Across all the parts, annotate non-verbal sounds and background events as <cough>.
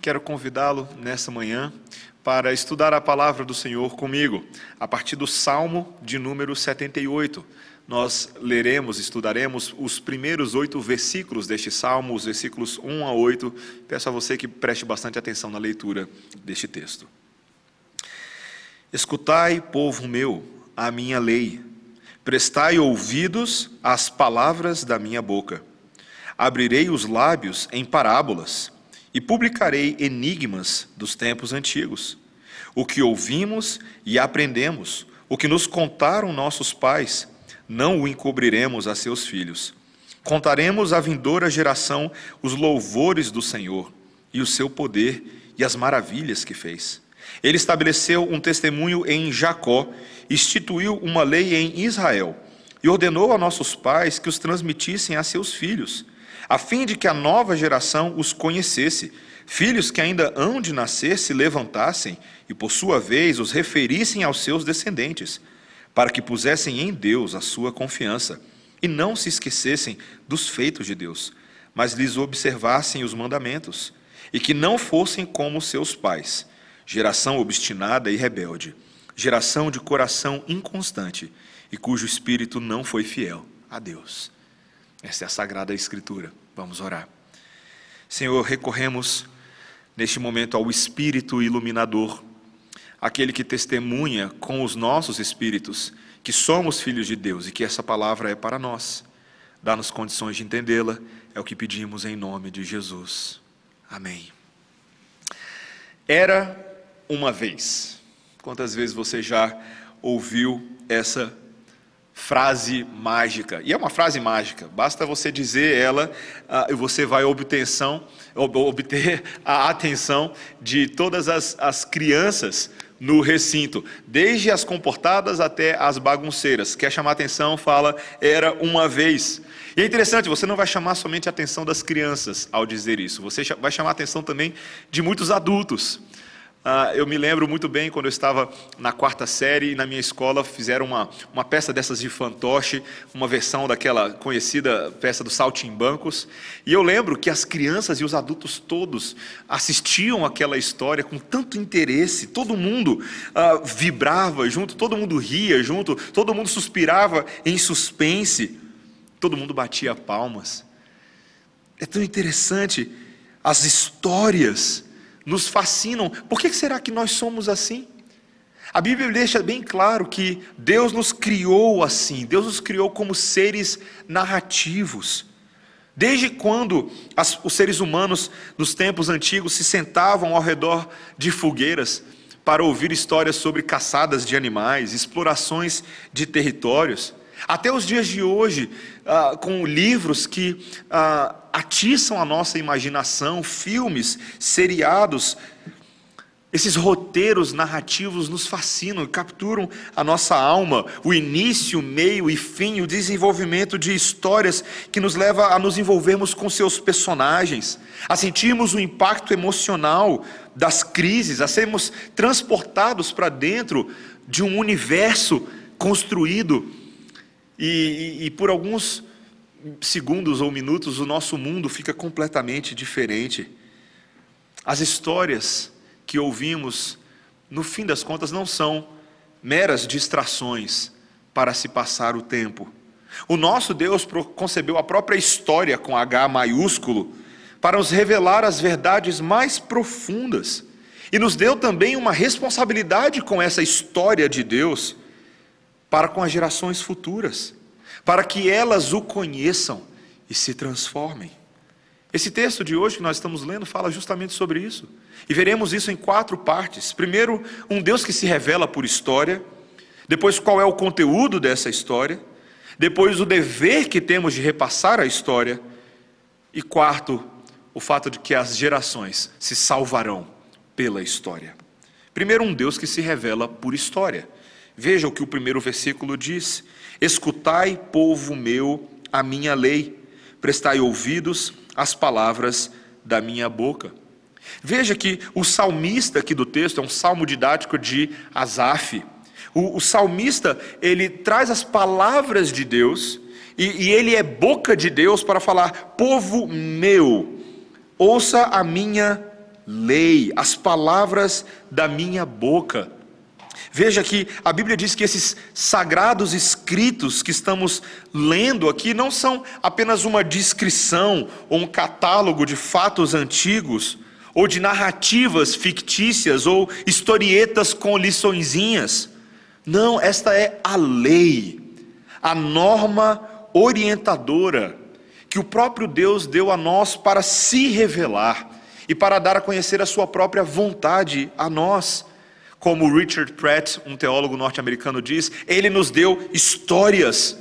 quero convidá-lo nessa manhã para estudar a palavra do Senhor comigo, a partir do Salmo de número 78. Nós leremos, estudaremos os primeiros oito versículos deste salmo, os versículos 1 a 8. Peço a você que preste bastante atenção na leitura deste texto. Escutai, povo meu, a minha lei, prestai ouvidos às palavras da minha boca. Abrirei os lábios em parábolas e publicarei enigmas dos tempos antigos. O que ouvimos e aprendemos, o que nos contaram nossos pais, não o encobriremos a seus filhos. Contaremos à vindoura geração os louvores do Senhor e o seu poder e as maravilhas que fez. Ele estabeleceu um testemunho em Jacó, instituiu uma lei em Israel e ordenou a nossos pais que os transmitissem a seus filhos a fim de que a nova geração os conhecesse, filhos que ainda hão de nascer se levantassem e, por sua vez, os referissem aos seus descendentes, para que pusessem em Deus a sua confiança e não se esquecessem dos feitos de Deus, mas lhes observassem os mandamentos, e que não fossem como seus pais, geração obstinada e rebelde, geração de coração inconstante e cujo espírito não foi fiel a Deus. Esta é a Sagrada Escritura. Vamos orar. Senhor, recorremos neste momento ao Espírito iluminador, aquele que testemunha com os nossos espíritos que somos filhos de Deus e que essa palavra é para nós. Dá-nos condições de entendê-la, é o que pedimos em nome de Jesus. Amém. Era uma vez. Quantas vezes você já ouviu essa frase mágica. E é uma frase mágica, basta você dizer ela uh, e você vai obter, obter <laughs> a atenção de todas as, as crianças no recinto, desde as comportadas até as bagunceiras. Quer chamar atenção, fala, era uma vez. E é interessante, você não vai chamar somente a atenção das crianças ao dizer isso, você vai chamar a atenção também de muitos adultos. Ah, eu me lembro muito bem quando eu estava na quarta série e na minha escola fizeram uma, uma peça dessas de fantoche, uma versão daquela conhecida peça do Saltimbancos. E eu lembro que as crianças e os adultos todos assistiam aquela história com tanto interesse, todo mundo ah, vibrava junto, todo mundo ria junto, todo mundo suspirava em suspense, todo mundo batia palmas. É tão interessante as histórias nos fascinam. Por que será que nós somos assim? A Bíblia deixa bem claro que Deus nos criou assim, Deus nos criou como seres narrativos. Desde quando as, os seres humanos nos tempos antigos se sentavam ao redor de fogueiras para ouvir histórias sobre caçadas de animais, explorações de territórios, até os dias de hoje, ah, com livros que ah, atiçam a nossa imaginação, filmes, seriados, esses roteiros narrativos nos fascinam, capturam a nossa alma, o início, meio e fim, o desenvolvimento de histórias que nos leva a nos envolvermos com seus personagens, a sentirmos o impacto emocional das crises, a sermos transportados para dentro de um universo construído e, e, e por alguns segundos ou minutos, o nosso mundo fica completamente diferente. As histórias que ouvimos, no fim das contas, não são meras distrações para se passar o tempo. O nosso Deus concebeu a própria história com H maiúsculo para nos revelar as verdades mais profundas e nos deu também uma responsabilidade com essa história de Deus para com as gerações futuras para que elas o conheçam e se transformem. Esse texto de hoje que nós estamos lendo fala justamente sobre isso. E veremos isso em quatro partes. Primeiro, um Deus que se revela por história. Depois, qual é o conteúdo dessa história. Depois, o dever que temos de repassar a história. E quarto, o fato de que as gerações se salvarão pela história. Primeiro, um Deus que se revela por história. Veja o que o primeiro versículo diz: Escutai, povo meu, a minha lei, prestai ouvidos às palavras da minha boca. Veja que o salmista aqui do texto é um salmo didático de Asaf. O, o salmista, ele traz as palavras de Deus e, e ele é boca de Deus para falar: povo meu, ouça a minha lei, as palavras da minha boca. Veja que a Bíblia diz que esses sagrados escritos que estamos lendo aqui não são apenas uma descrição ou um catálogo de fatos antigos, ou de narrativas fictícias ou historietas com liçõezinhas. Não, esta é a lei, a norma orientadora que o próprio Deus deu a nós para se revelar e para dar a conhecer a sua própria vontade a nós. Como Richard Pratt, um teólogo norte-americano, diz, ele nos deu histórias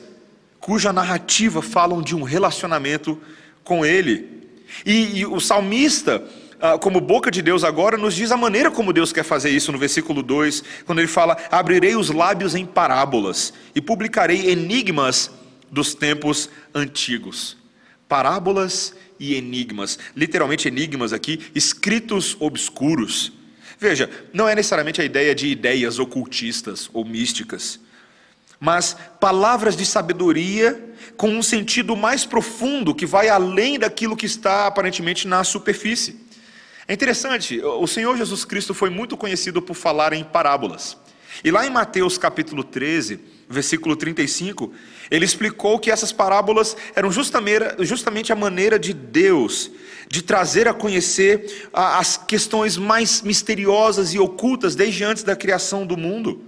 cuja narrativa falam de um relacionamento com ele. E, e o salmista, ah, como boca de Deus agora, nos diz a maneira como Deus quer fazer isso no versículo 2, quando ele fala: Abrirei os lábios em parábolas e publicarei enigmas dos tempos antigos. Parábolas e enigmas, literalmente enigmas aqui, escritos obscuros. Veja, não é necessariamente a ideia de ideias ocultistas ou místicas, mas palavras de sabedoria com um sentido mais profundo que vai além daquilo que está aparentemente na superfície. É interessante, o Senhor Jesus Cristo foi muito conhecido por falar em parábolas. E lá em Mateus capítulo 13, versículo 35, ele explicou que essas parábolas eram justamente a maneira de Deus de trazer a conhecer as questões mais misteriosas e ocultas desde antes da criação do mundo.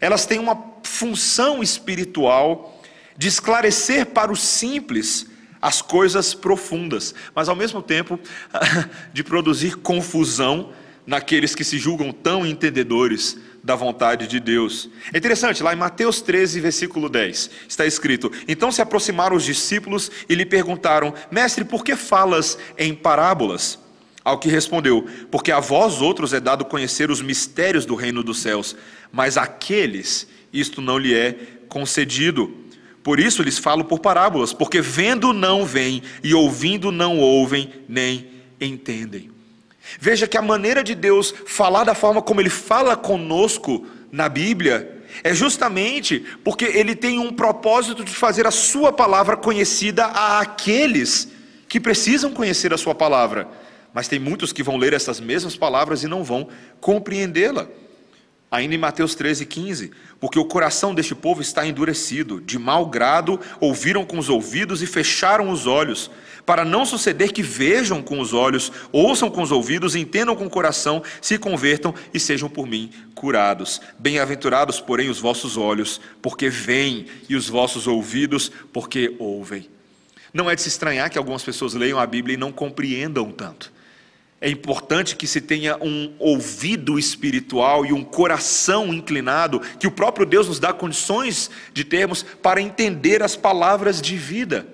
Elas têm uma função espiritual de esclarecer para o simples as coisas profundas, mas ao mesmo tempo <laughs> de produzir confusão naqueles que se julgam tão entendedores da vontade de Deus. É interessante, lá em Mateus 13, versículo 10, está escrito: Então se aproximaram os discípulos e lhe perguntaram: Mestre, por que falas em parábolas? Ao que respondeu: Porque a vós outros é dado conhecer os mistérios do reino dos céus, mas àqueles isto não lhe é concedido. Por isso lhes falo por parábolas, porque vendo não veem e ouvindo não ouvem nem entendem. Veja que a maneira de Deus falar da forma como Ele fala conosco na Bíblia é justamente porque Ele tem um propósito de fazer a Sua palavra conhecida a aqueles que precisam conhecer a Sua palavra. Mas tem muitos que vão ler essas mesmas palavras e não vão compreendê-la. Ainda em Mateus 13, 15, porque o coração deste povo está endurecido, de mau grado ouviram com os ouvidos e fecharam os olhos, para não suceder que vejam com os olhos, ouçam com os ouvidos, entendam com o coração, se convertam e sejam por mim curados. Bem-aventurados, porém, os vossos olhos, porque veem, e os vossos ouvidos, porque ouvem. Não é de se estranhar que algumas pessoas leiam a Bíblia e não compreendam tanto. É importante que se tenha um ouvido espiritual e um coração inclinado, que o próprio Deus nos dá condições de termos para entender as palavras de vida.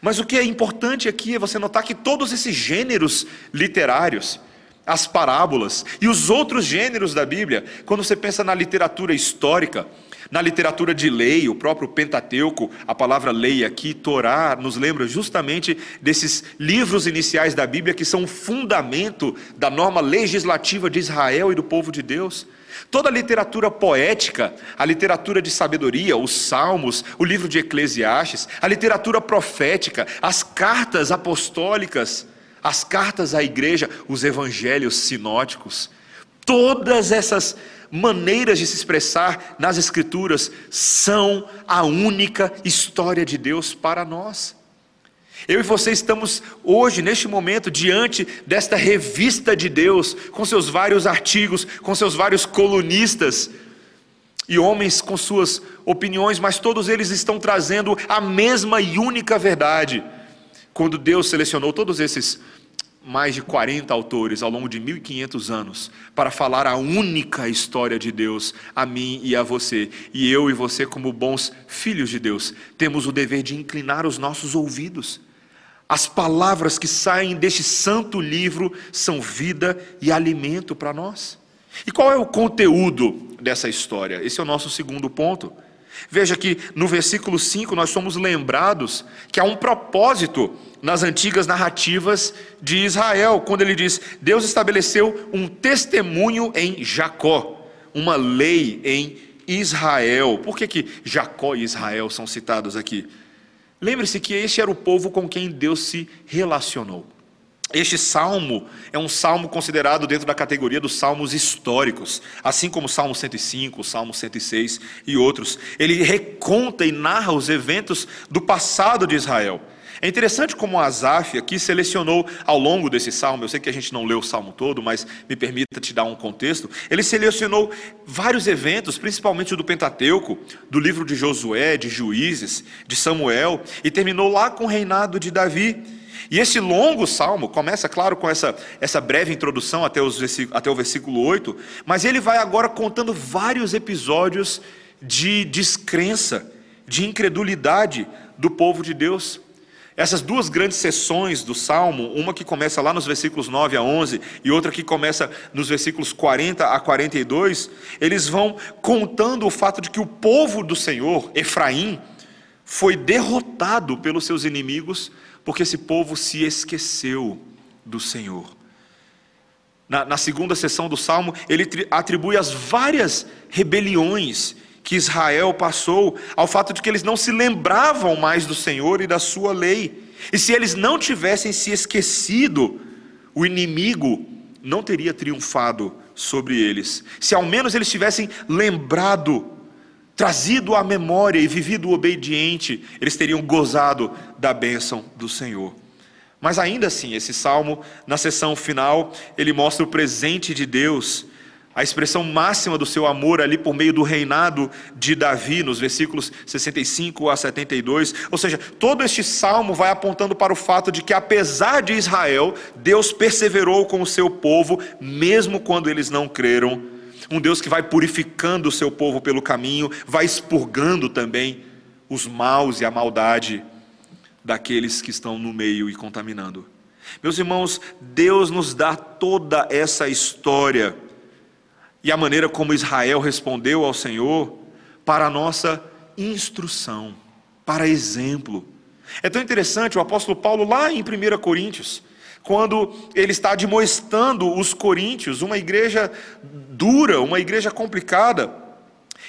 Mas o que é importante aqui é você notar que todos esses gêneros literários, as parábolas e os outros gêneros da Bíblia, quando você pensa na literatura histórica, na literatura de lei, o próprio Pentateuco, a palavra lei aqui, Torá, nos lembra justamente desses livros iniciais da Bíblia que são o fundamento da norma legislativa de Israel e do povo de Deus. Toda a literatura poética, a literatura de sabedoria, os salmos, o livro de Eclesiastes, a literatura profética, as cartas apostólicas, as cartas à igreja, os evangelhos sinóticos, todas essas maneiras de se expressar nas Escrituras são a única história de Deus para nós. Eu e você estamos hoje, neste momento, diante desta revista de Deus, com seus vários artigos, com seus vários colunistas e homens com suas opiniões, mas todos eles estão trazendo a mesma e única verdade. Quando Deus selecionou todos esses mais de 40 autores ao longo de 1500 anos para falar a única história de Deus a mim e a você. E eu e você, como bons filhos de Deus, temos o dever de inclinar os nossos ouvidos. As palavras que saem deste santo livro são vida e alimento para nós. E qual é o conteúdo dessa história? Esse é o nosso segundo ponto. Veja que no versículo 5 nós somos lembrados que há um propósito nas antigas narrativas de Israel, quando ele diz: Deus estabeleceu um testemunho em Jacó, uma lei em Israel. Por que, que Jacó e Israel são citados aqui? Lembre-se que este era o povo com quem Deus se relacionou. Este salmo é um salmo considerado dentro da categoria dos salmos históricos, assim como o Salmo 105, o Salmo 106 e outros. Ele reconta e narra os eventos do passado de Israel. É interessante como Asaf aqui selecionou ao longo desse salmo, eu sei que a gente não leu o salmo todo, mas me permita te dar um contexto. Ele selecionou vários eventos, principalmente o do Pentateuco, do livro de Josué, de Juízes, de Samuel, e terminou lá com o reinado de Davi. E esse longo salmo começa, claro, com essa, essa breve introdução até, os, até o versículo 8, mas ele vai agora contando vários episódios de descrença, de incredulidade do povo de Deus. Essas duas grandes sessões do Salmo, uma que começa lá nos versículos 9 a 11 e outra que começa nos versículos 40 a 42, eles vão contando o fato de que o povo do Senhor, Efraim, foi derrotado pelos seus inimigos porque esse povo se esqueceu do Senhor. Na, na segunda sessão do Salmo, ele atribui as várias rebeliões que Israel passou ao fato de que eles não se lembravam mais do Senhor e da sua lei. E se eles não tivessem se esquecido, o inimigo não teria triunfado sobre eles. Se ao menos eles tivessem lembrado trazido à memória e vivido obediente, eles teriam gozado da bênção do Senhor. Mas ainda assim, esse salmo, na sessão final, ele mostra o presente de Deus, a expressão máxima do seu amor ali por meio do reinado de Davi, nos versículos 65 a 72. Ou seja, todo este salmo vai apontando para o fato de que, apesar de Israel, Deus perseverou com o seu povo, mesmo quando eles não creram um Deus que vai purificando o seu povo pelo caminho, vai expurgando também os maus e a maldade daqueles que estão no meio e contaminando. Meus irmãos, Deus nos dá toda essa história e a maneira como Israel respondeu ao Senhor para a nossa instrução, para exemplo. É tão interessante o apóstolo Paulo, lá em 1 Coríntios, quando ele está admoestando os coríntios, uma igreja dura, uma igreja complicada,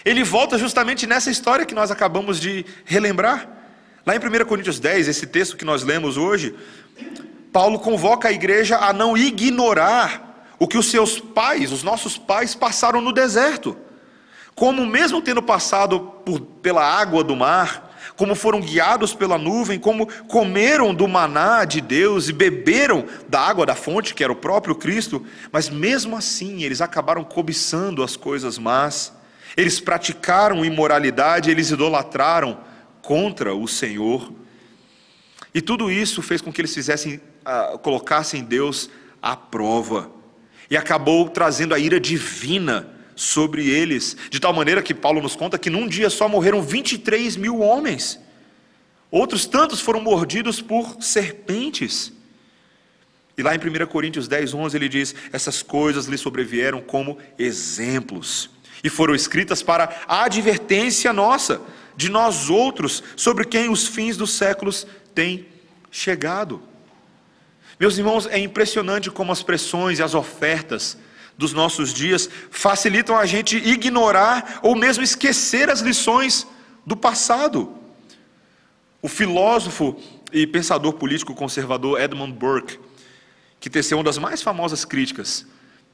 ele volta justamente nessa história que nós acabamos de relembrar. Lá em 1 Coríntios 10, esse texto que nós lemos hoje, Paulo convoca a igreja a não ignorar o que os seus pais, os nossos pais, passaram no deserto. Como, mesmo tendo passado por, pela água do mar, como foram guiados pela nuvem, como comeram do maná de Deus e beberam da água da fonte, que era o próprio Cristo, mas mesmo assim eles acabaram cobiçando as coisas más, eles praticaram imoralidade, eles idolatraram contra o Senhor. E tudo isso fez com que eles fizessem, uh, colocassem Deus à prova. E acabou trazendo a ira divina sobre eles, de tal maneira que Paulo nos conta que num dia só morreram 23 mil homens, outros tantos foram mordidos por serpentes. E lá em 1 Coríntios 10, 11 ele diz: Essas coisas lhe sobrevieram como exemplos, e foram escritas para a advertência nossa, de nós outros, sobre quem os fins dos séculos têm chegado. Meus irmãos, é impressionante como as pressões e as ofertas dos nossos dias facilitam a gente ignorar ou mesmo esquecer as lições do passado. O filósofo e pensador político conservador Edmund Burke, que teceu uma das mais famosas críticas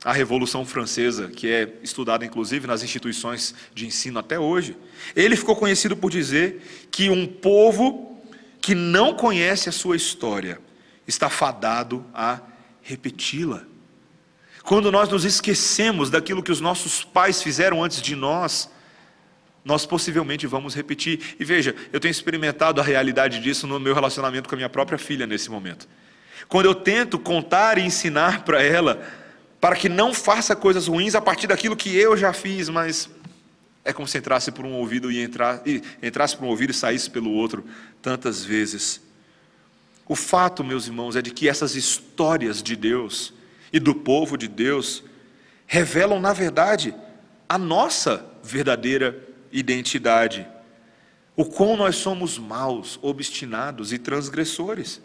à Revolução Francesa, que é estudada inclusive nas instituições de ensino até hoje, ele ficou conhecido por dizer que um povo que não conhece a sua história está fadado a repeti-la. Quando nós nos esquecemos daquilo que os nossos pais fizeram antes de nós, nós possivelmente vamos repetir. E veja, eu tenho experimentado a realidade disso no meu relacionamento com a minha própria filha nesse momento. Quando eu tento contar e ensinar para ela, para que não faça coisas ruins a partir daquilo que eu já fiz, mas é como se entrasse por um ouvido e, entrar, e entrasse por um ouvido e saísse pelo outro tantas vezes. O fato, meus irmãos, é de que essas histórias de Deus, e do povo de Deus revelam, na verdade, a nossa verdadeira identidade. O quão nós somos maus, obstinados e transgressores.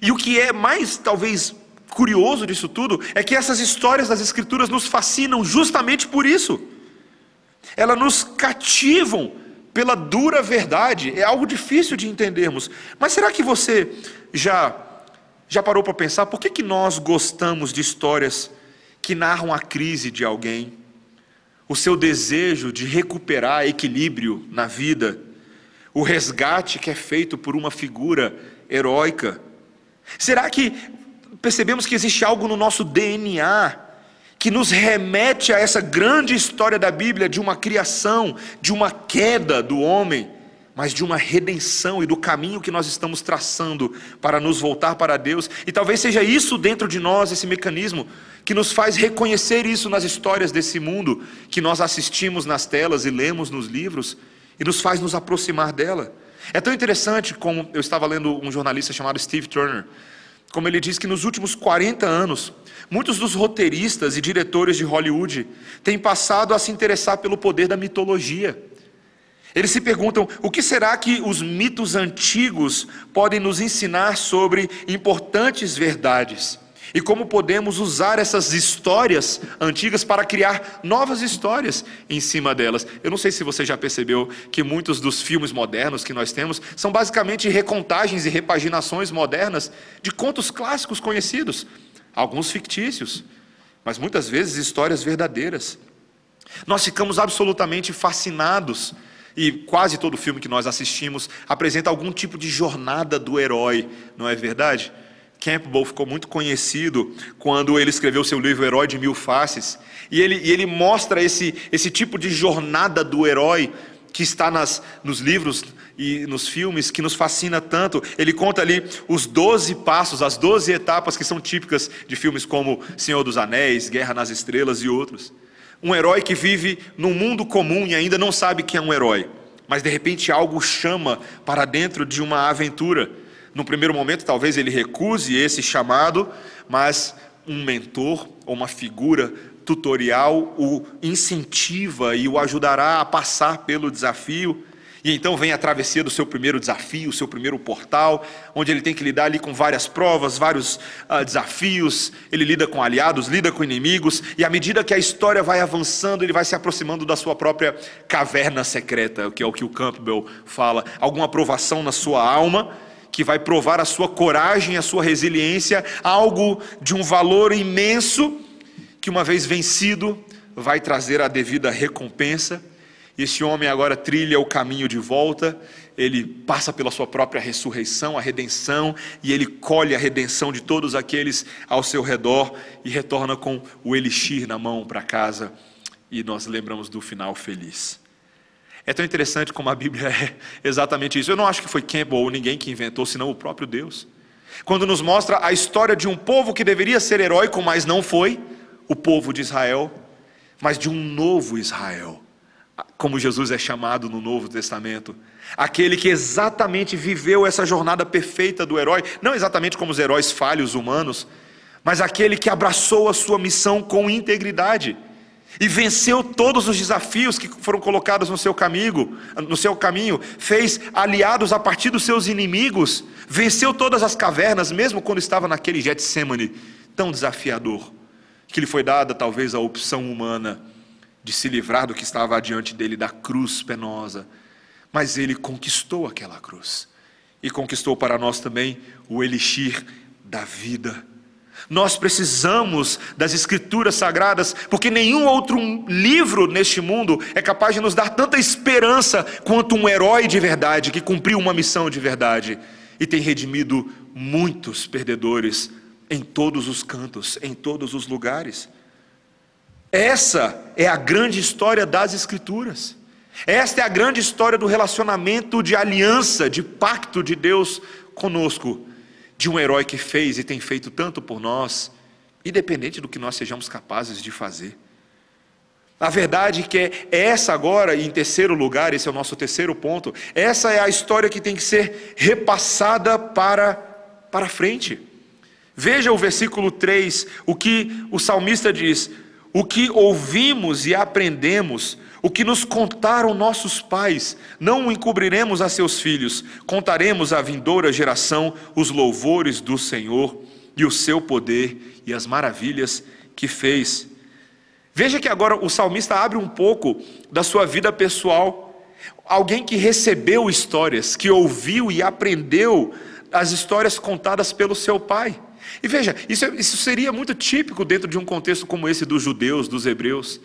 E o que é mais, talvez, curioso disso tudo é que essas histórias das Escrituras nos fascinam justamente por isso. Elas nos cativam pela dura verdade. É algo difícil de entendermos. Mas será que você já Já parou para pensar por que, que nós gostamos de histórias que narram a crise de alguém, o seu desejo de recuperar equilíbrio na vida, o resgate que é feito por uma figura heróica? Será que percebemos que existe algo no nosso DNA que nos remete a essa grande história da Bíblia de uma criação, de uma queda do homem, mas de uma redenção e do caminho que nós estamos traçando para nos voltar para Deus. E talvez seja isso dentro de nós, esse mecanismo, que nos faz reconhecer isso nas histórias desse mundo que nós assistimos nas telas e lemos nos livros e nos faz nos aproximar dela. É tão interessante como eu estava lendo um jornalista chamado Steve Turner, como ele diz que nos últimos 40 anos, muitos dos roteiristas e diretores de Hollywood têm passado a se interessar pelo poder da mitologia. Eles se perguntam: o que será que os mitos antigos podem nos ensinar sobre importantes verdades? E como podemos usar essas histórias antigas para criar novas histórias em cima delas? Eu não sei se você já percebeu que muitos dos filmes modernos que nós temos são basicamente recontagens e repaginações modernas de contos clássicos conhecidos, alguns fictícios, mas muitas vezes histórias verdadeiras. Nós ficamos absolutamente fascinados e quase todo filme que nós assistimos apresenta algum tipo de jornada do herói, não é verdade? Campbell ficou muito conhecido quando ele escreveu seu livro Herói de Mil Faces. E ele, e ele mostra esse, esse tipo de jornada do herói que está nas, nos livros e nos filmes, que nos fascina tanto. Ele conta ali os 12 passos, as 12 etapas que são típicas de filmes como Senhor dos Anéis, Guerra nas Estrelas e outros. Um herói que vive num mundo comum e ainda não sabe que é um herói, mas de repente algo chama para dentro de uma aventura. No primeiro momento, talvez ele recuse esse chamado, mas um mentor ou uma figura tutorial o incentiva e o ajudará a passar pelo desafio. E então vem a travessia do seu primeiro desafio, o seu primeiro portal, onde ele tem que lidar ali com várias provas, vários uh, desafios. Ele lida com aliados, lida com inimigos, e à medida que a história vai avançando, ele vai se aproximando da sua própria caverna secreta, que é o que o Campbell fala, alguma aprovação na sua alma que vai provar a sua coragem, a sua resiliência, algo de um valor imenso, que uma vez vencido, vai trazer a devida recompensa. Esse homem agora trilha o caminho de volta, ele passa pela sua própria ressurreição, a redenção, e ele colhe a redenção de todos aqueles ao seu redor e retorna com o elixir na mão para casa. E nós lembramos do final feliz. É tão interessante como a Bíblia é <laughs> exatamente isso. Eu não acho que foi Campbell ou ninguém que inventou, senão o próprio Deus. Quando nos mostra a história de um povo que deveria ser heróico, mas não foi, o povo de Israel, mas de um novo Israel, como Jesus é chamado no Novo Testamento. Aquele que exatamente viveu essa jornada perfeita do herói, não exatamente como os heróis falhos humanos, mas aquele que abraçou a sua missão com integridade e venceu todos os desafios que foram colocados no seu caminho, no seu caminho, fez aliados a partir dos seus inimigos, venceu todas as cavernas, mesmo quando estava naquele Getsemane tão desafiador, que lhe foi dada talvez a opção humana de se livrar do que estava diante dele da cruz penosa, mas ele conquistou aquela cruz e conquistou para nós também o elixir da vida nós precisamos das Escrituras Sagradas, porque nenhum outro livro neste mundo é capaz de nos dar tanta esperança quanto um herói de verdade que cumpriu uma missão de verdade e tem redimido muitos perdedores em todos os cantos, em todos os lugares. Essa é a grande história das Escrituras. Esta é a grande história do relacionamento de aliança, de pacto de Deus conosco de um herói que fez e tem feito tanto por nós, independente do que nós sejamos capazes de fazer. A verdade que é essa agora, e em terceiro lugar, esse é o nosso terceiro ponto, essa é a história que tem que ser repassada para, para frente. Veja o versículo 3, o que o salmista diz: O que ouvimos e aprendemos o que nos contaram nossos pais, não o encobriremos a seus filhos, contaremos à vindoura geração os louvores do Senhor e o seu poder e as maravilhas que fez. Veja que agora o salmista abre um pouco da sua vida pessoal. Alguém que recebeu histórias, que ouviu e aprendeu as histórias contadas pelo seu pai. E veja, isso, é, isso seria muito típico dentro de um contexto como esse dos judeus, dos hebreus,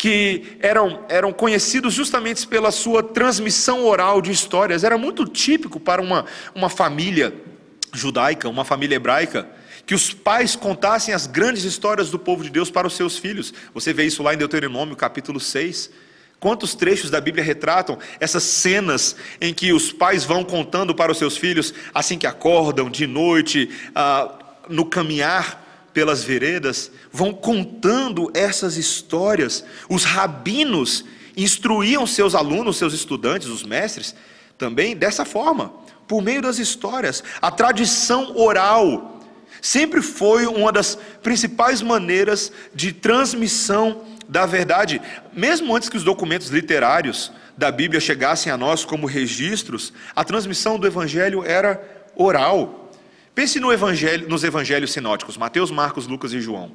que eram, eram conhecidos justamente pela sua transmissão oral de histórias. Era muito típico para uma, uma família judaica, uma família hebraica, que os pais contassem as grandes histórias do povo de Deus para os seus filhos. Você vê isso lá em Deuteronômio, capítulo 6. Quantos trechos da Bíblia retratam essas cenas em que os pais vão contando para os seus filhos, assim que acordam, de noite, ah, no caminhar pelas veredas, vão contando essas histórias. Os rabinos instruíam seus alunos, seus estudantes, os mestres, também dessa forma, por meio das histórias. A tradição oral sempre foi uma das principais maneiras de transmissão da verdade. Mesmo antes que os documentos literários da Bíblia chegassem a nós como registros, a transmissão do Evangelho era oral. Pense no evangelho, nos evangelhos sinóticos, Mateus, Marcos, Lucas e João.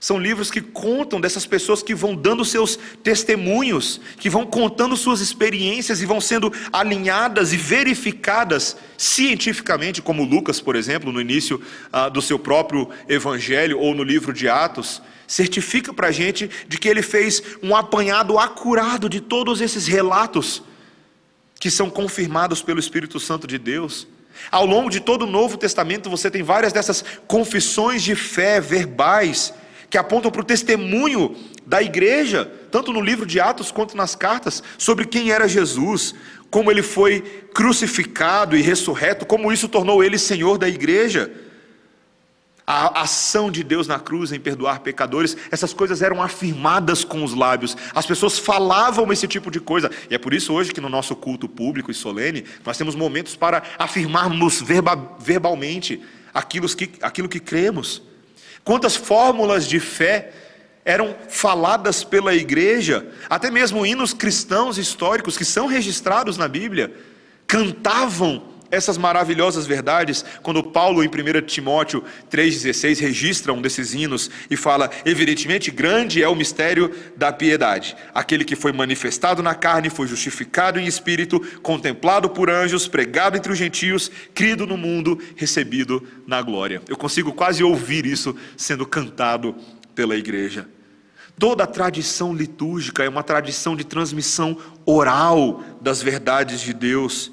São livros que contam dessas pessoas que vão dando seus testemunhos, que vão contando suas experiências e vão sendo alinhadas e verificadas cientificamente, como Lucas, por exemplo, no início ah, do seu próprio evangelho ou no livro de Atos, certifica para a gente de que ele fez um apanhado acurado de todos esses relatos que são confirmados pelo Espírito Santo de Deus. Ao longo de todo o Novo Testamento, você tem várias dessas confissões de fé verbais que apontam para o testemunho da igreja, tanto no livro de Atos quanto nas cartas, sobre quem era Jesus, como ele foi crucificado e ressurreto, como isso tornou ele Senhor da igreja. A ação de Deus na cruz em perdoar pecadores, essas coisas eram afirmadas com os lábios, as pessoas falavam esse tipo de coisa, e é por isso hoje que no nosso culto público e solene, nós temos momentos para afirmarmos verba, verbalmente aquilo que, aquilo que cremos. Quantas fórmulas de fé eram faladas pela igreja, até mesmo hinos cristãos históricos que são registrados na Bíblia, cantavam essas maravilhosas verdades, quando Paulo, em 1 Timóteo 3,16, registra um desses hinos e fala: Evidentemente, grande é o mistério da piedade. Aquele que foi manifestado na carne, foi justificado em espírito, contemplado por anjos, pregado entre os gentios, crido no mundo, recebido na glória. Eu consigo quase ouvir isso sendo cantado pela igreja. Toda a tradição litúrgica é uma tradição de transmissão oral das verdades de Deus.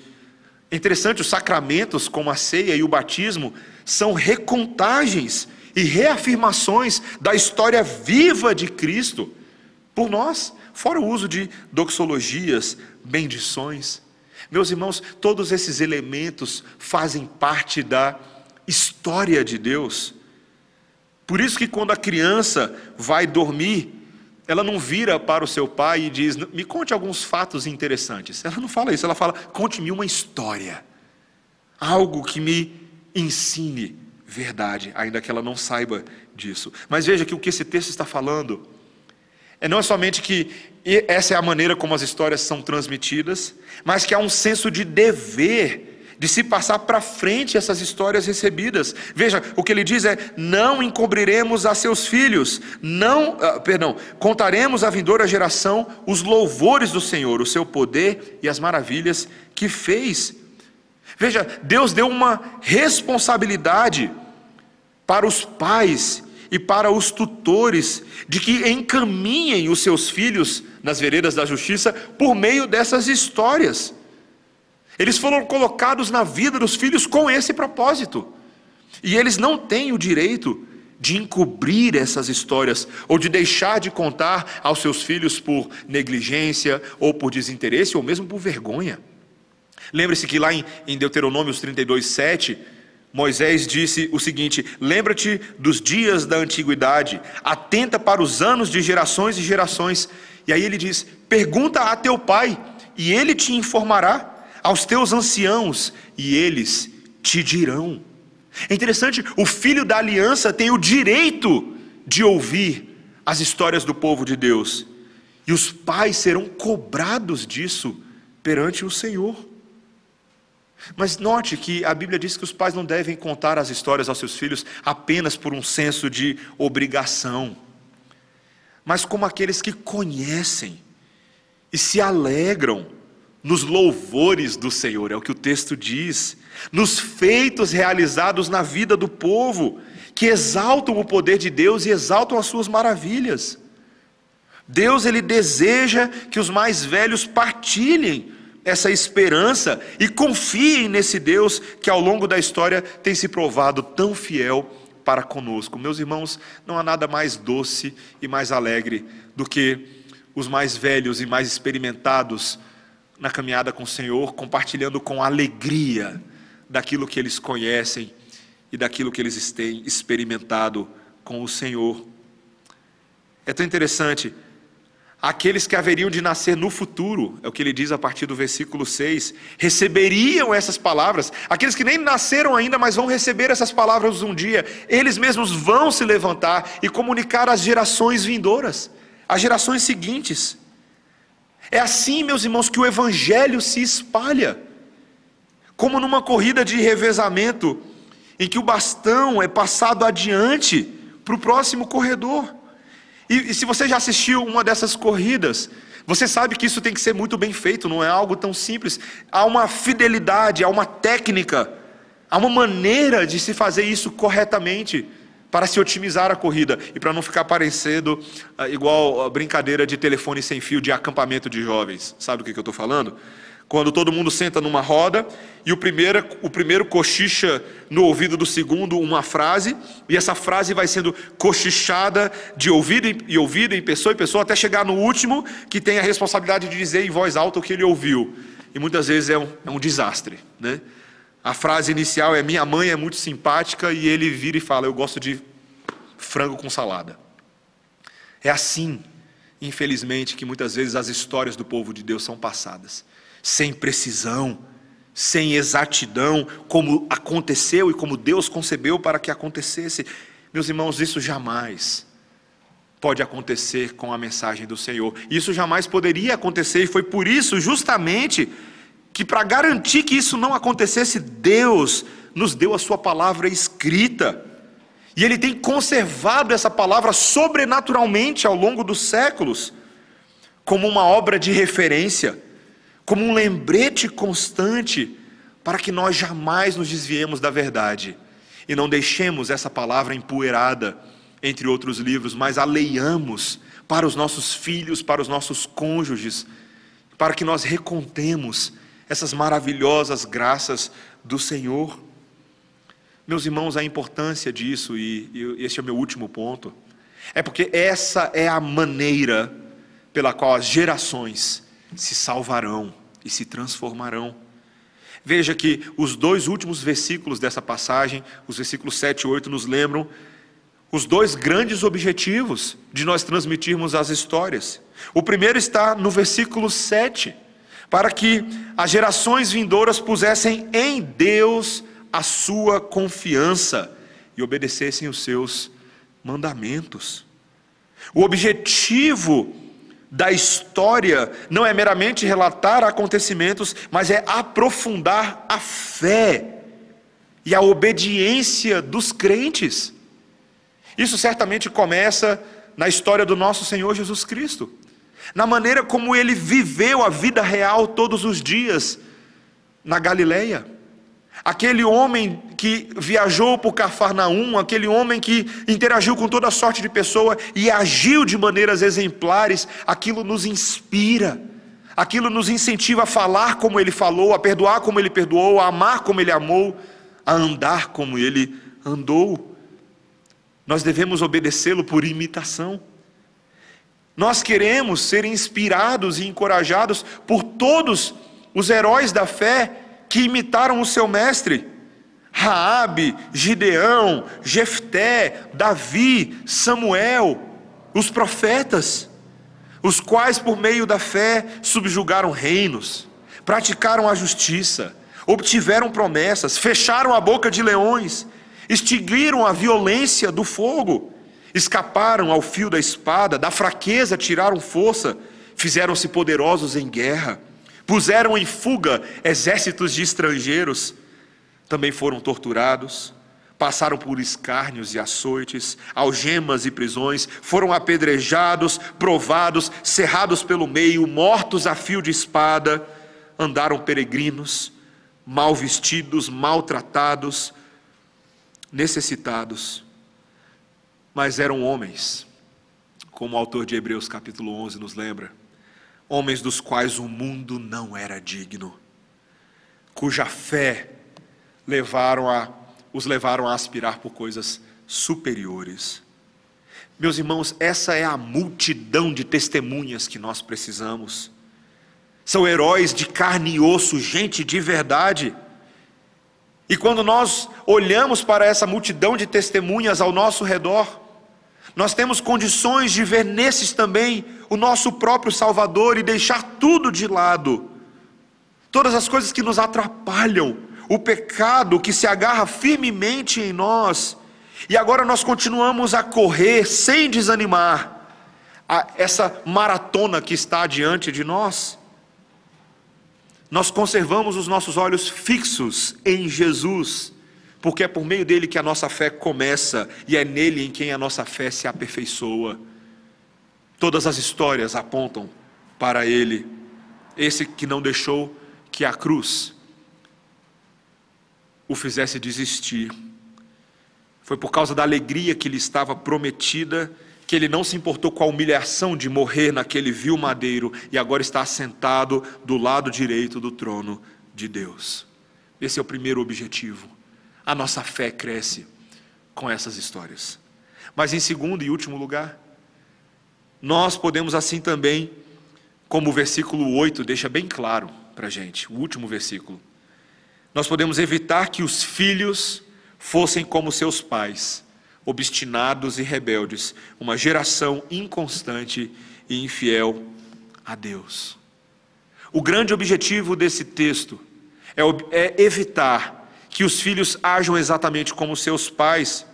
Interessante, os sacramentos, como a ceia e o batismo, são recontagens e reafirmações da história viva de Cristo por nós, fora o uso de doxologias, bendições. Meus irmãos, todos esses elementos fazem parte da história de Deus. Por isso que quando a criança vai dormir, ela não vira para o seu pai e diz: Me conte alguns fatos interessantes. Ela não fala isso, ela fala: Conte-me uma história. Algo que me ensine verdade, ainda que ela não saiba disso. Mas veja que o que esse texto está falando é não é somente que essa é a maneira como as histórias são transmitidas, mas que há um senso de dever de se passar para frente essas histórias recebidas. Veja, o que ele diz é: não encobriremos a seus filhos, não, uh, perdão, contaremos à vindoura geração os louvores do Senhor, o seu poder e as maravilhas que fez. Veja, Deus deu uma responsabilidade para os pais e para os tutores de que encaminhem os seus filhos nas veredas da justiça por meio dessas histórias. Eles foram colocados na vida dos filhos com esse propósito. E eles não têm o direito de encobrir essas histórias ou de deixar de contar aos seus filhos por negligência ou por desinteresse ou mesmo por vergonha. Lembre-se que lá em, Deuteronômios 32, 7, Moisés disse o seguinte: Lembra-te dos dias da antiguidade, atenta para os anos de gerações e gerações. E aí ele diz: Pergunta a teu pai, e ele te informará aos teus anciãos, e eles te dirão. É interessante, o filho da aliança tem o direito de ouvir as histórias do povo de Deus, e os pais serão cobrados disso perante o Senhor. Mas note que a Bíblia diz que os pais não devem contar as histórias aos seus filhos apenas por um senso de obrigação, mas como aqueles que conhecem e se alegram nos louvores do Senhor, é o que o texto diz, nos feitos realizados na vida do povo, que exaltam o poder de Deus e exaltam as suas maravilhas. Deus ele deseja que os mais velhos partilhem essa esperança e confiem nesse Deus que ao longo da história tem se provado tão fiel para conosco. Meus irmãos, não há nada mais doce e mais alegre do que os mais velhos e mais experimentados na caminhada com o Senhor, compartilhando com alegria daquilo que eles conhecem e daquilo que eles têm experimentado com o Senhor. É tão interessante aqueles que haveriam de nascer no futuro, é o que ele diz a partir do versículo 6, receberiam essas palavras. Aqueles que nem nasceram ainda, mas vão receber essas palavras um dia, eles mesmos vão se levantar e comunicar às gerações vindouras, às gerações seguintes. É assim, meus irmãos, que o evangelho se espalha. Como numa corrida de revezamento, em que o bastão é passado adiante para o próximo corredor. E, e se você já assistiu uma dessas corridas, você sabe que isso tem que ser muito bem feito, não é algo tão simples. Há uma fidelidade, há uma técnica, há uma maneira de se fazer isso corretamente para se otimizar a corrida e para não ficar parecendo uh, igual a brincadeira de telefone sem fio de acampamento de jovens. Sabe o que, que eu estou falando? Quando todo mundo senta numa roda e o primeiro, o primeiro cochicha no ouvido do segundo uma frase, e essa frase vai sendo cochichada de ouvido em ouvido, em pessoa em pessoa, até chegar no último, que tem a responsabilidade de dizer em voz alta o que ele ouviu. E muitas vezes é um, é um desastre. Né? A frase inicial é: Minha mãe é muito simpática, e ele vira e fala: Eu gosto de frango com salada. É assim, infelizmente, que muitas vezes as histórias do povo de Deus são passadas sem precisão, sem exatidão, como aconteceu e como Deus concebeu para que acontecesse. Meus irmãos, isso jamais pode acontecer com a mensagem do Senhor. Isso jamais poderia acontecer, e foi por isso, justamente, que para garantir que isso não acontecesse, Deus nos deu a Sua palavra escrita. E Ele tem conservado essa palavra sobrenaturalmente ao longo dos séculos, como uma obra de referência como um lembrete constante para que nós jamais nos desviemos da verdade e não deixemos essa palavra empoeirada entre outros livros, mas a leiamos para os nossos filhos, para os nossos cônjuges, para que nós recontemos essas maravilhosas graças do Senhor. Meus irmãos, a importância disso, e, e este é o meu último ponto, é porque essa é a maneira pela qual as gerações se salvarão e se transformarão. Veja que os dois últimos versículos dessa passagem, os versículos 7 e 8, nos lembram os dois grandes objetivos de nós transmitirmos as histórias. O primeiro está no versículo 7, para que as gerações vindouras pusessem em Deus a sua confiança e obedecessem os seus mandamentos. O objetivo da história não é meramente relatar acontecimentos, mas é aprofundar a fé e a obediência dos crentes. Isso certamente começa na história do nosso Senhor Jesus Cristo, na maneira como ele viveu a vida real todos os dias na Galileia. Aquele homem que viajou por Cafarnaum, aquele homem que interagiu com toda sorte de pessoa e agiu de maneiras exemplares, aquilo nos inspira, aquilo nos incentiva a falar como ele falou, a perdoar como ele perdoou, a amar como ele amou, a andar como ele andou. Nós devemos obedecê-lo por imitação. Nós queremos ser inspirados e encorajados por todos os heróis da fé que imitaram o seu mestre. Raabe, Gideão, Jefté, Davi, Samuel, os profetas, os quais por meio da fé subjugaram reinos, praticaram a justiça, obtiveram promessas, fecharam a boca de leões, extinguiram a violência do fogo, escaparam ao fio da espada, da fraqueza tiraram força, fizeram-se poderosos em guerra puseram em fuga exércitos de estrangeiros, também foram torturados, passaram por escárnios e açoites, algemas e prisões, foram apedrejados, provados, cerrados pelo meio, mortos a fio de espada, andaram peregrinos, mal vestidos, maltratados, necessitados, mas eram homens, como o autor de Hebreus capítulo 11 nos lembra, homens dos quais o mundo não era digno, cuja fé levaram a, os levaram a aspirar por coisas superiores. Meus irmãos, essa é a multidão de testemunhas que nós precisamos. São heróis de carne e osso, gente de verdade. E quando nós olhamos para essa multidão de testemunhas ao nosso redor, nós temos condições de ver nesses também o nosso próprio Salvador e deixar tudo de lado. Todas as coisas que nos atrapalham, o pecado que se agarra firmemente em nós e agora nós continuamos a correr sem desanimar a essa maratona que está diante de nós. Nós conservamos os nossos olhos fixos em Jesus, porque é por meio dele que a nossa fé começa e é nele em quem a nossa fé se aperfeiçoa. Todas as histórias apontam para ele, esse que não deixou que a cruz o fizesse desistir foi por causa da alegria que lhe estava prometida que ele não se importou com a humilhação de morrer naquele vil madeiro e agora está sentado do lado direito do trono de Deus. Esse é o primeiro objetivo. A nossa fé cresce com essas histórias. Mas em segundo e último lugar, nós podemos assim também, como o versículo 8 deixa bem claro para a gente, o último versículo, nós podemos evitar que os filhos fossem como seus pais, obstinados e rebeldes, uma geração inconstante e infiel a Deus. O grande objetivo desse texto é, é evitar que os filhos ajam exatamente como seus pais.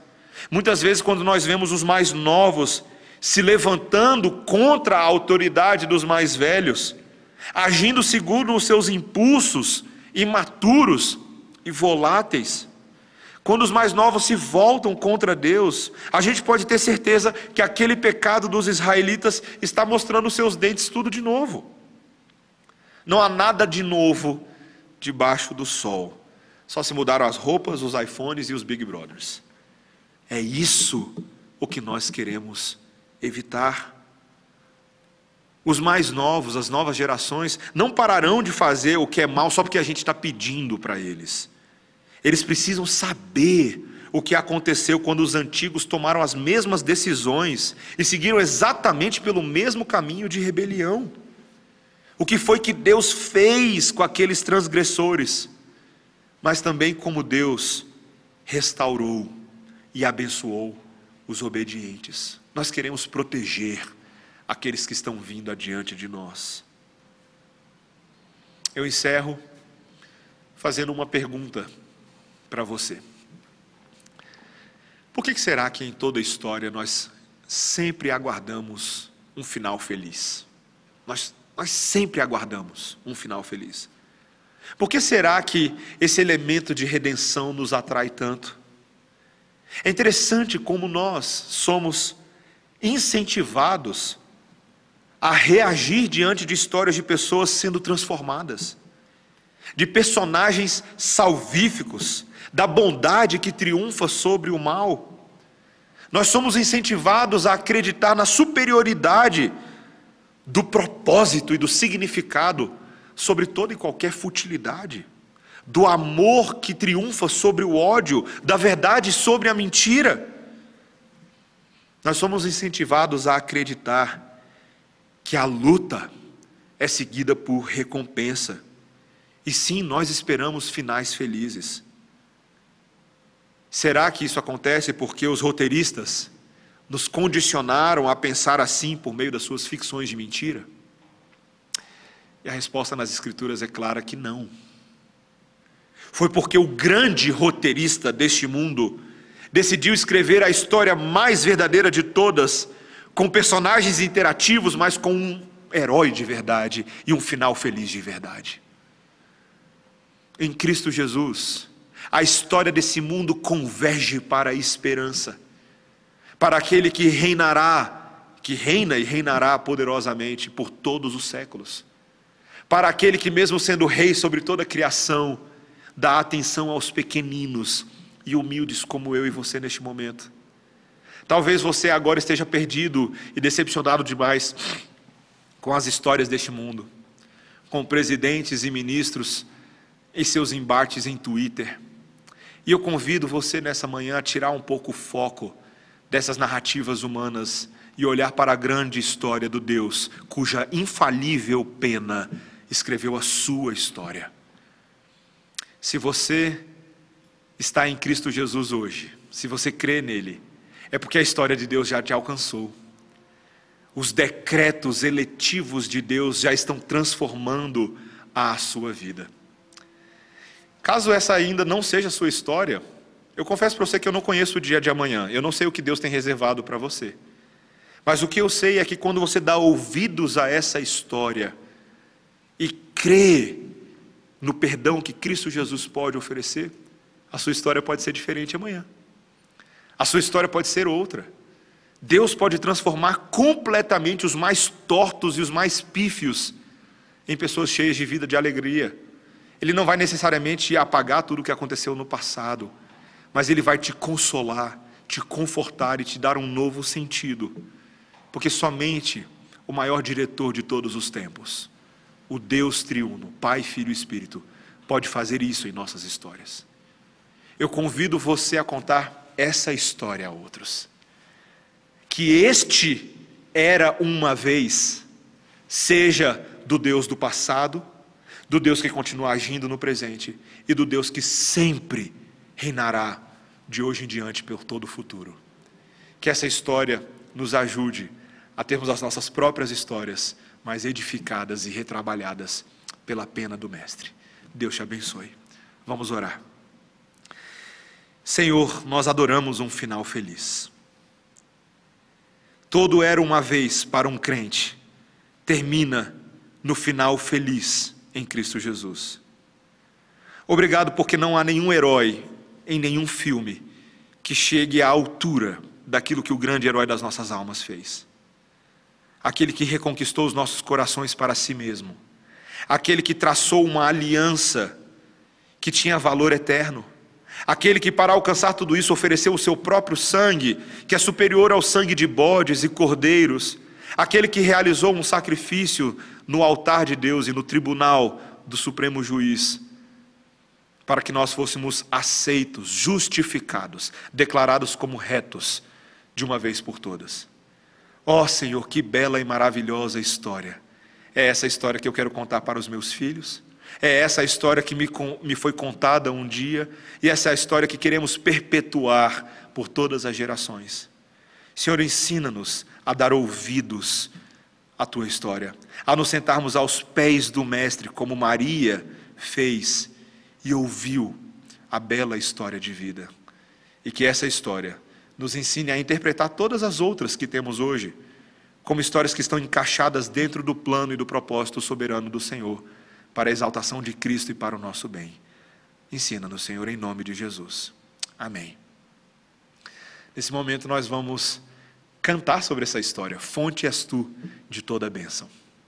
Muitas vezes, quando nós vemos os mais novos se levantando contra a autoridade dos mais velhos, agindo segundo os seus impulsos imaturos e voláteis, quando os mais novos se voltam contra Deus, a gente pode ter certeza que aquele pecado dos israelitas está mostrando seus dentes tudo de novo. Não há nada de novo debaixo do sol. Só se mudaram as roupas, os iPhones e os Big Brothers. É isso o que nós queremos evitar. Os mais novos, as novas gerações, não pararão de fazer o que é mal só porque a gente está pedindo para eles. Eles precisam saber o que aconteceu quando os antigos tomaram as mesmas decisões e seguiram exatamente pelo mesmo caminho de rebelião. O que foi que Deus fez com aqueles transgressores, mas também como Deus restaurou e abençoou os obedientes. Nós queremos proteger aqueles que estão vindo adiante de nós. Eu encerro fazendo uma pergunta para você. Por que será que em toda a história nós sempre aguardamos um final feliz? Nós, nós sempre aguardamos um final feliz. Por que será que esse elemento de redenção nos atrai tanto? É interessante como nós somos incentivados a reagir diante de histórias de pessoas sendo transformadas, de personagens salvíficos, da bondade que triunfa sobre o mal. Nós somos incentivados a acreditar na superioridade do propósito e do significado sobre toda e qualquer futilidade, do amor que triunfa sobre o ódio, da verdade sobre a mentira. Nós somos incentivados a acreditar que a luta é seguida por recompensa. E sim, nós esperamos finais felizes. Será que isso acontece porque os roteiristas nos condicionaram a pensar assim por meio das suas ficções de mentira? E a resposta nas Escrituras é clara que não. Foi porque o grande roteirista deste mundo decidiu escrever a história mais verdadeira de todas, com personagens interativos, mas com um herói de verdade e um final feliz de verdade. Em Cristo Jesus, a história desse mundo converge para a esperança, para aquele que reinará, que reina e reinará poderosamente por todos os séculos, para aquele que, mesmo sendo rei sobre toda a criação, dá atenção aos pequeninos e humildes como eu e você neste momento. Talvez você agora esteja perdido e decepcionado demais com as histórias deste mundo, com presidentes e ministros em seus embates em Twitter. E eu convido você nessa manhã a tirar um pouco o foco dessas narrativas humanas e olhar para a grande história do Deus, cuja infalível pena escreveu a sua história. Se você está em Cristo Jesus hoje, se você crê nele, é porque a história de Deus já te alcançou. Os decretos eletivos de Deus já estão transformando a sua vida. Caso essa ainda não seja a sua história, eu confesso para você que eu não conheço o dia de amanhã, eu não sei o que Deus tem reservado para você. Mas o que eu sei é que quando você dá ouvidos a essa história crê no perdão que Cristo Jesus pode oferecer, a sua história pode ser diferente amanhã. A sua história pode ser outra. Deus pode transformar completamente os mais tortos e os mais pífios em pessoas cheias de vida, de alegria. Ele não vai necessariamente apagar tudo o que aconteceu no passado, mas ele vai te consolar, te confortar e te dar um novo sentido porque somente o maior diretor de todos os tempos, o Deus triuno, Pai, Filho e Espírito, pode fazer isso em nossas histórias. Eu convido você a contar essa história a outros. Que este era uma vez, seja do Deus do passado, do Deus que continua agindo no presente e do Deus que sempre reinará de hoje em diante por todo o futuro. Que essa história nos ajude a termos as nossas próprias histórias, mas edificadas e retrabalhadas pela pena do Mestre. Deus te abençoe. Vamos orar. Senhor, nós adoramos um final feliz. Todo era uma vez para um crente, termina no final feliz em Cristo Jesus. Obrigado porque não há nenhum herói em nenhum filme que chegue à altura daquilo que o grande herói das nossas almas fez aquele que reconquistou os nossos corações para si mesmo, aquele que traçou uma aliança que tinha valor eterno, aquele que, para alcançar tudo isso, ofereceu o seu próprio sangue, que é superior ao sangue de bodes e cordeiros, aquele que realizou um sacrifício no altar de Deus e no tribunal do Supremo Juiz, para que nós fôssemos aceitos, justificados, declarados como retos, de uma vez por todas. Ó oh, Senhor, que bela e maravilhosa história. É essa história que eu quero contar para os meus filhos. É essa a história que me, me foi contada um dia. E essa é a história que queremos perpetuar por todas as gerações. Senhor, ensina-nos a dar ouvidos à tua história, a nos sentarmos aos pés do Mestre, como Maria fez e ouviu a bela história de vida. E que essa história nos ensine a interpretar todas as outras que temos hoje, como histórias que estão encaixadas dentro do plano e do propósito soberano do Senhor, para a exaltação de Cristo e para o nosso bem. Ensina-nos, Senhor, em nome de Jesus. Amém. Nesse momento nós vamos cantar sobre essa história. Fonte és tu de toda a bênção.